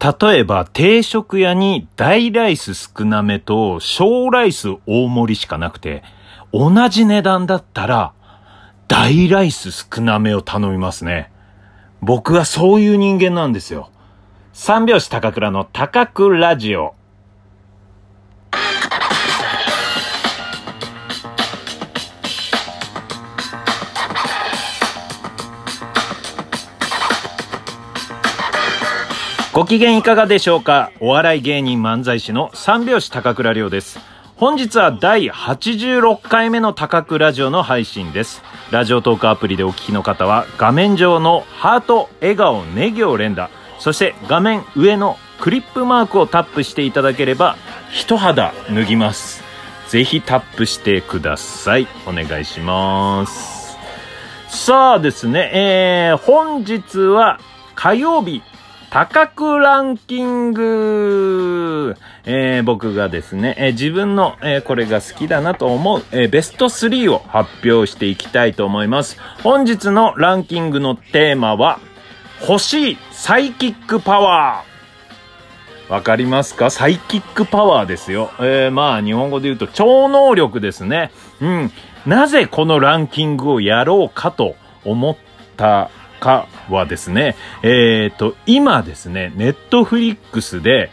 例えば定食屋に大ライス少なめと小ライス大盛りしかなくて、同じ値段だったら大ライス少なめを頼みますね。僕はそういう人間なんですよ。三拍子高倉の高倉ラジオ。ご機嫌いかがでしょうか？お笑い芸人漫才師の三拍子高倉涼です。本日は第86回目の高倉ラジオの配信です。ラジオトークアプリでお聞きの方は画面上のハート、笑顔、ネギを連打、そして画面上のクリップマークをタップしていただければ一肌脱ぎます。ぜひタップしてください。お願いします。さあですね、えー、本日は火曜日高くランキング、えー、僕がですね、えー、自分の、えー、これが好きだなと思う、えベスト3を発表していきたいと思います。本日のランキングのテーマは、欲しいサイキックパワー。わかりますか？サイキックパワーですよ。えまあ、日本語で言うと超能力ですね。うん。なぜこのランキングをやろうかと思ったかはですね、えっ、ー、と、今ですね、ネットフリックスで、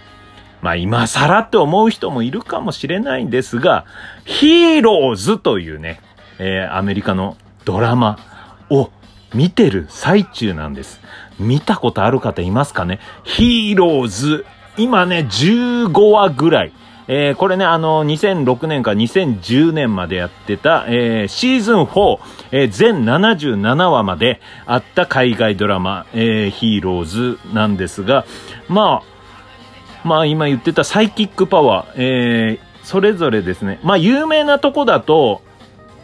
まあ今更って思う人もいるかもしれないんですが、ヒーローズというね、えー、アメリカのドラマを見てる最中なんです。見たことある方いますかね？ヒーローズ。今ね、15話ぐらい。えー、これね、あの、2006年から2010年までやってた、えー、シーズン4、えー、全77話まであった海外ドラマ、えー、ヒーローズなんですが、まあ、まあ今言ってたサイキックパワー、えー、それぞれですね、まあ有名なとこだと、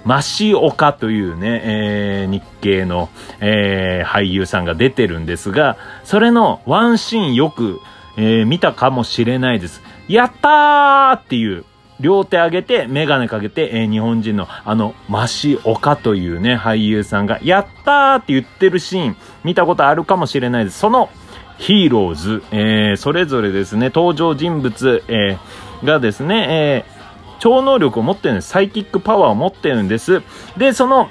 マシオカというね、えー、日系の、えー、俳優さんが出てるんですが、それのワンシーンよく、えー、見たかもしれないです。やったーっていう、両手上げて、メガネかけて、えー、日本人のあの、マシオカというね、俳優さんが、やったーって言ってるシーン、見たことあるかもしれないです。その、ヒーローズ、えー、それぞれですね、登場人物、えー、がですね、えー、超能力を持ってるんです。サイキックパワーを持ってるんです。で、その、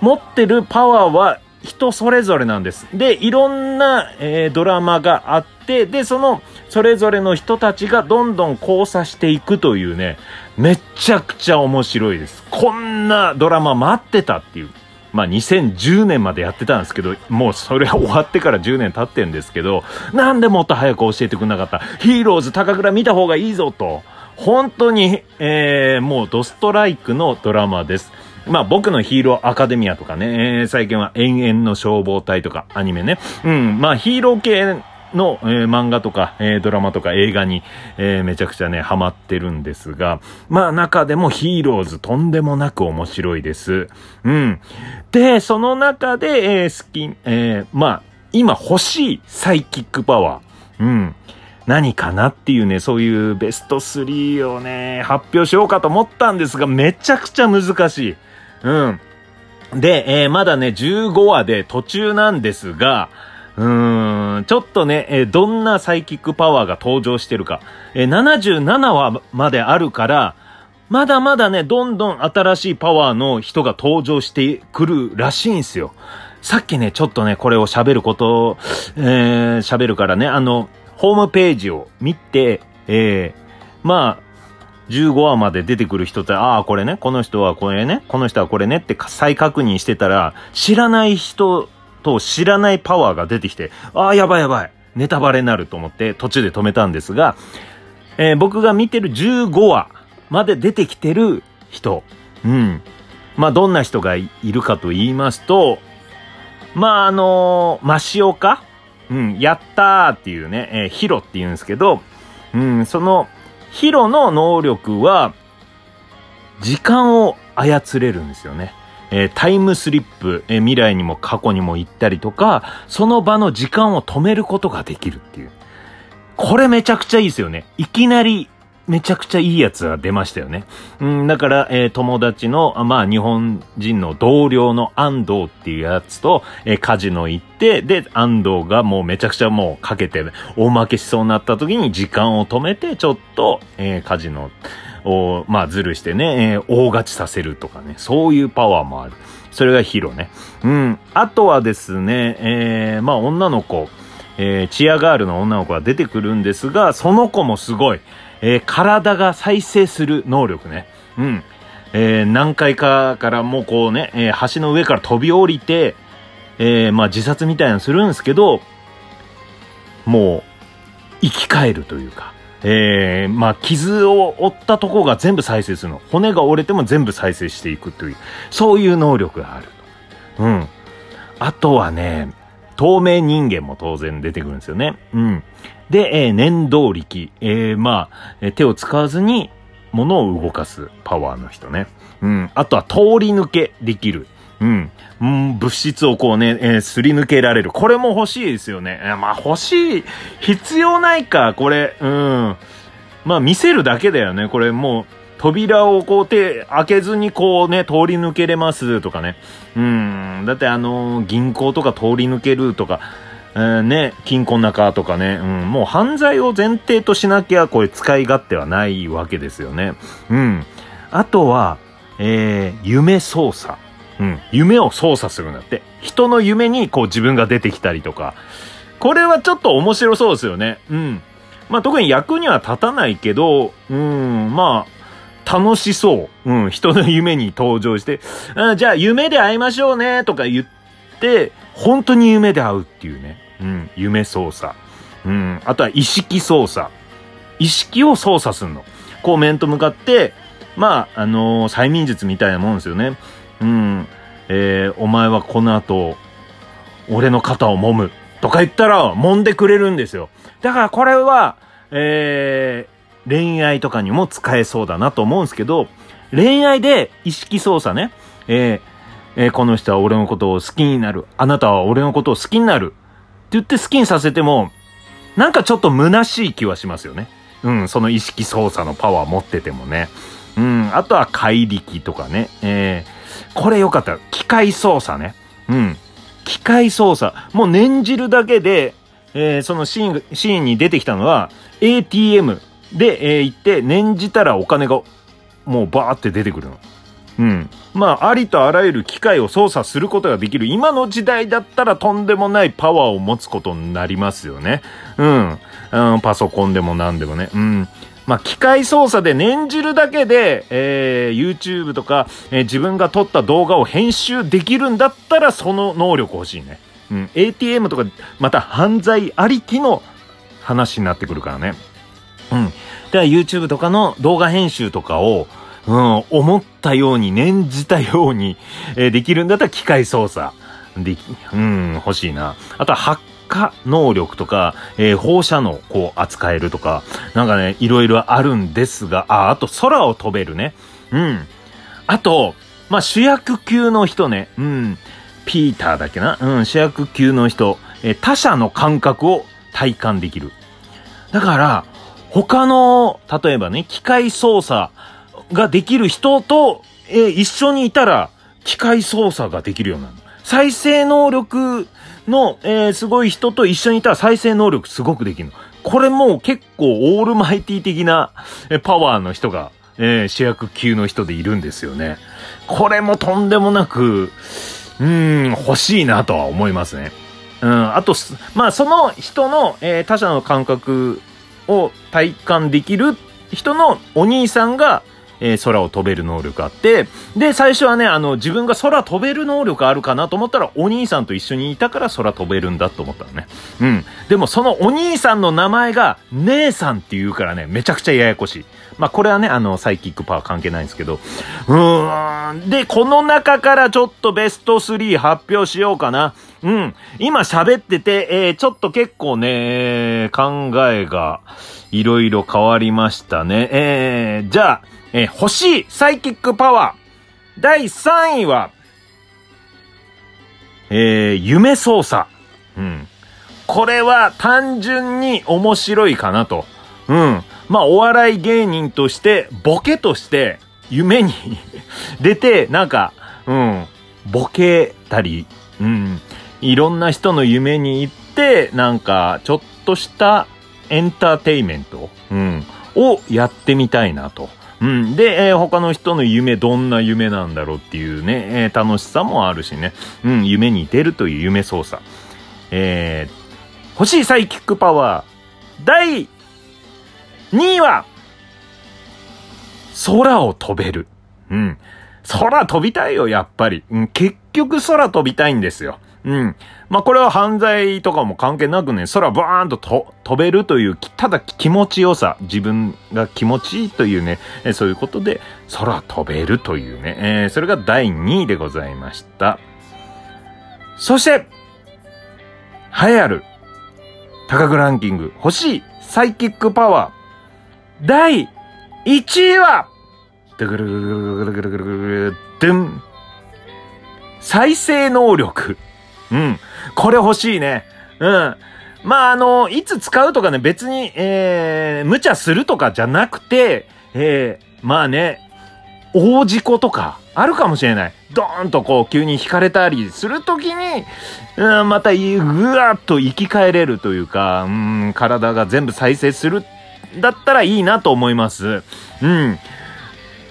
持ってるパワーは人それぞれなんです。で、いろんな、えー、ドラマがあって、で、その、それぞれの人たちがどんどん交差していくというね、めちゃくちゃ面白いです。こんなドラマ待ってたっていう。まあ2010年までやってたんですけど、もうそれは終わってから10年経ってんですけど、なんでもっと早く教えてくれなかった。ヒーローズ高倉見た方がいいぞと。本当に、えー、もうドストライクのドラマです。まあ僕のヒーローアカデミアとかね、えー、最近は延々の消防隊とかアニメね。うん、まあヒーロー系の、えー、漫画とか、えー、ドラマとか映画に、えー、めちゃくちゃね、ハマってるんですが、まあ中でもヒーローズとんでもなく面白いです。うん。で、その中で、えー、好き、えー、まあ、今欲しいサイキックパワー。うん。何かなっていうね、そういうベスト3をね、発表しようかと思ったんですが、めちゃくちゃ難しい。うん。で、えー、まだね、15話で途中なんですが、ちょっとね、え、どんなサイキックパワーが登場してるか。えー、77話まであるから、まだまだね、どんどん新しいパワーの人が登場してくるらしいんですよ。さっきね、ちょっとね、これを喋ることを、えー、喋るからね、あの、ホームページを見て、えー、まあ、15話まで出てくる人って、ああ、これね、この人はこれね、この人はこれねって再確認してたら、知らない人と知らないパワーが出てきて、ああ、やばいやばい、ネタバレになると思って途中で止めたんですが、えー、僕が見てる15話まで出てきてる人、うん。まあ、どんな人がいるかと言いますと、まあ、あのー、マシオカうん、やったーっていうね、えー、ヒロって言うんですけど、うん、その、ヒロの能力は、時間を操れるんですよね。えー、タイムスリップ、えー、未来にも過去にも行ったりとか、その場の時間を止めることができるっていう。これめちゃくちゃいいですよね。いきなりめちゃくちゃいいやつが出ましたよね。うん、だから、えー、友達の、まあ、日本人の同僚の安藤っていうやつと、えー、カジノ行って、で、安藤がもうめちゃくちゃもうかけて、大負けしそうになった時に時間を止めて、ちょっと、えー、カジノを、まあ、ずるしてね、えー、大勝ちさせるとかね、そういうパワーもある。それがヒロね。うん。あとはですね、えー、まあ、女の子、えー、チアガールの女の子が出てくるんですが、その子もすごい。えー、体が再生する能力ね。うん。えー、何回かからもうこうね、えー、橋の上から飛び降りて、えー、まあ自殺みたいなのするんですけど、もう、生き返るというか、えー、まあ傷を負ったとこが全部再生するの。骨が折れても全部再生していくという、そういう能力がある。うん。あとはね、透明人間も当然出てくるんですよね。うん。で、えー、念動力。えー、まあ、え、手を使わずに物を動かすパワーの人ね。うん。あとは通り抜けできる。うん。うん、物質をこうね、えー、すり抜けられる。これも欲しいですよね。えー、まあ欲しい。必要ないか、これ。うん。まあ見せるだけだよね。これもう、扉をこう手開けずにこうね、通り抜けれますとかね。うん。だってあのー、銀行とか通り抜けるとか、えー、ね、金庫の中とかね、うん、もう犯罪を前提としなきゃこれ使い勝手はないわけですよね。うん。あとは、えー、夢操作。うん。夢を操作するんだって。人の夢にこう自分が出てきたりとか。これはちょっと面白そうですよね。うん。まあ特に役には立たないけど、うん、まあ、楽しそう。うん、人の夢に登場して、あじゃあ夢で会いましょうねとか言って、本当に夢で会うっていうね。うん、夢操作。うん、あとは意識操作。意識を操作するの。こう面と向かって、まあ、あのー、催眠術みたいなもんですよね。うん、えー、お前はこの後、俺の肩を揉む。とか言ったら、揉んでくれるんですよ。だからこれは、えー、恋愛とかにも使えそうだなと思うんですけど、恋愛で意識操作ね。えー、えー、この人は俺のことを好きになる。あなたは俺のことを好きになる。って言って好きにさせても、なんかちょっと虚しい気はしますよね。うん、その意識操作のパワー持っててもね。うん、あとは怪力とかね。えー、これよかった。機械操作ね。うん。機械操作。もう念じるだけで、えー、そのシーン、シーンに出てきたのは、ATM で、えー、行って、念じたらお金が、もうバーって出てくるの。うん。まあ、ありとあらゆる機械を操作することができる。今の時代だったらとんでもないパワーを持つことになりますよね。うん。うん、パソコンでも何でもね。うん。まあ、機械操作で念じるだけで、えー、YouTube とか、えー、自分が撮った動画を編集できるんだったら、その能力欲しいね。うん。ATM とか、また犯罪ありきの話になってくるからね。うん。では YouTube とかの動画編集とかを、うん、思ったように、念じたように、えー、できるんだったら機械操作。でき、うん、欲しいな。あとは発火能力とか、えー、放射能こう扱えるとか、なんかね、いろいろあるんですが、あ、あと空を飛べるね。うん。あと、まあ、主役級の人ね。うん。ピーターだけなうん、主役級の人。えー、他者の感覚を体感できる。だから、他の、例えばね、機械操作ができる人と、えー、一緒にいたら、機械操作ができるようになる。再生能力の、えー、すごい人と一緒にいたら再生能力すごくできるの。これも結構オールマイティ的な、えパワーの人が、えー、主役級の人でいるんですよね。これもとんでもなく、うん、欲しいなとは思いますね。うん、あと、まあ、その人の、えー、他者の感覚を体感できる人のお兄さんが、えー、空を飛べる能力あって、で、最初はね、あの、自分が空飛べる能力あるかなと思ったら、お兄さんと一緒にいたから空飛べるんだと思ったのね。うん。でも、そのお兄さんの名前が、姉さんって言うからね、めちゃくちゃややこしい。まあ、これはね、あの、サイキックパワー関係ないんですけど。うーん。で、この中からちょっとベスト3発表しようかな。うん。今喋ってて、えー、ちょっと結構ね、考えがいろいろ変わりましたね。えー、じゃあ、えー、欲しいサイキックパワー。第3位は、えー、夢操作。うん。これは単純に面白いかなと。うん。まあ、お笑い芸人として、ボケとして、夢に 出て、なんか、うん、ボケたり、うん、いろんな人の夢に行って、なんか、ちょっとしたエンターテイメント、うん、をやってみたいなと。うん。で、えー、他の人の夢、どんな夢なんだろうっていうね、えー、楽しさもあるしね。うん、夢に出るという夢操作。えー、欲しいサイキックパワー、第2位は、空を飛べる。うん。空飛びたいよ、やっぱり。うん、結局空飛びたいんですよ。うん。まあ、これは犯罪とかも関係なくね、空バーンとと飛べるという、ただ気持ちよさ、自分が気持ちいいというね、えそういうことで、空飛べるというね、えー、それが第2位でございました。そして、栄えある、高くランキング、欲しいサイキックパワー、第1位は、ぐるぐるぐるぐるぐるぐるぐるぐるん。再生能力。うん。これ欲しいね。うん。まあ、あの、いつ使うとかね、別に、えー、無茶するとかじゃなくて、えー、まあね、大事故とか、あるかもしれない。ドーンとこう、急に引かれたりするときに、うん、また、ぐわっと生き返れるというか、うん、体が全部再生する、だったらいいなと思います。うん。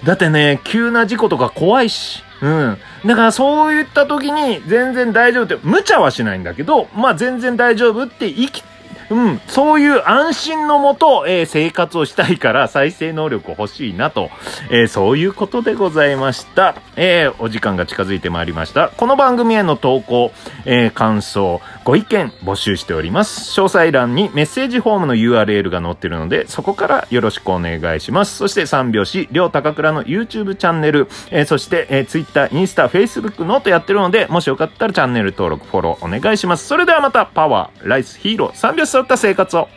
だってね、急な事故とか怖いし、うん。だからそういった時に全然大丈夫って、無茶はしないんだけど、まあ全然大丈夫って生きうん、そういう安心のもと、えー、生活をしたいから再生能力欲しいなと、えー、そういうことでございました。えー、お時間が近づいてまいりました。この番組への投稿、え感想、ご意見募集しております。詳細欄にメッセージフォームの URL が載ってるので、そこからよろしくお願いします。そして三拍子、りょうたかくらの YouTube チャンネル、えそして、え Twitter、インスタ、Facebook、 note やってるので、もしよかったらチャンネル登録、フォローお願いします。それではまた、パワー、ライス、ヒーロー、三拍子揃った生活を。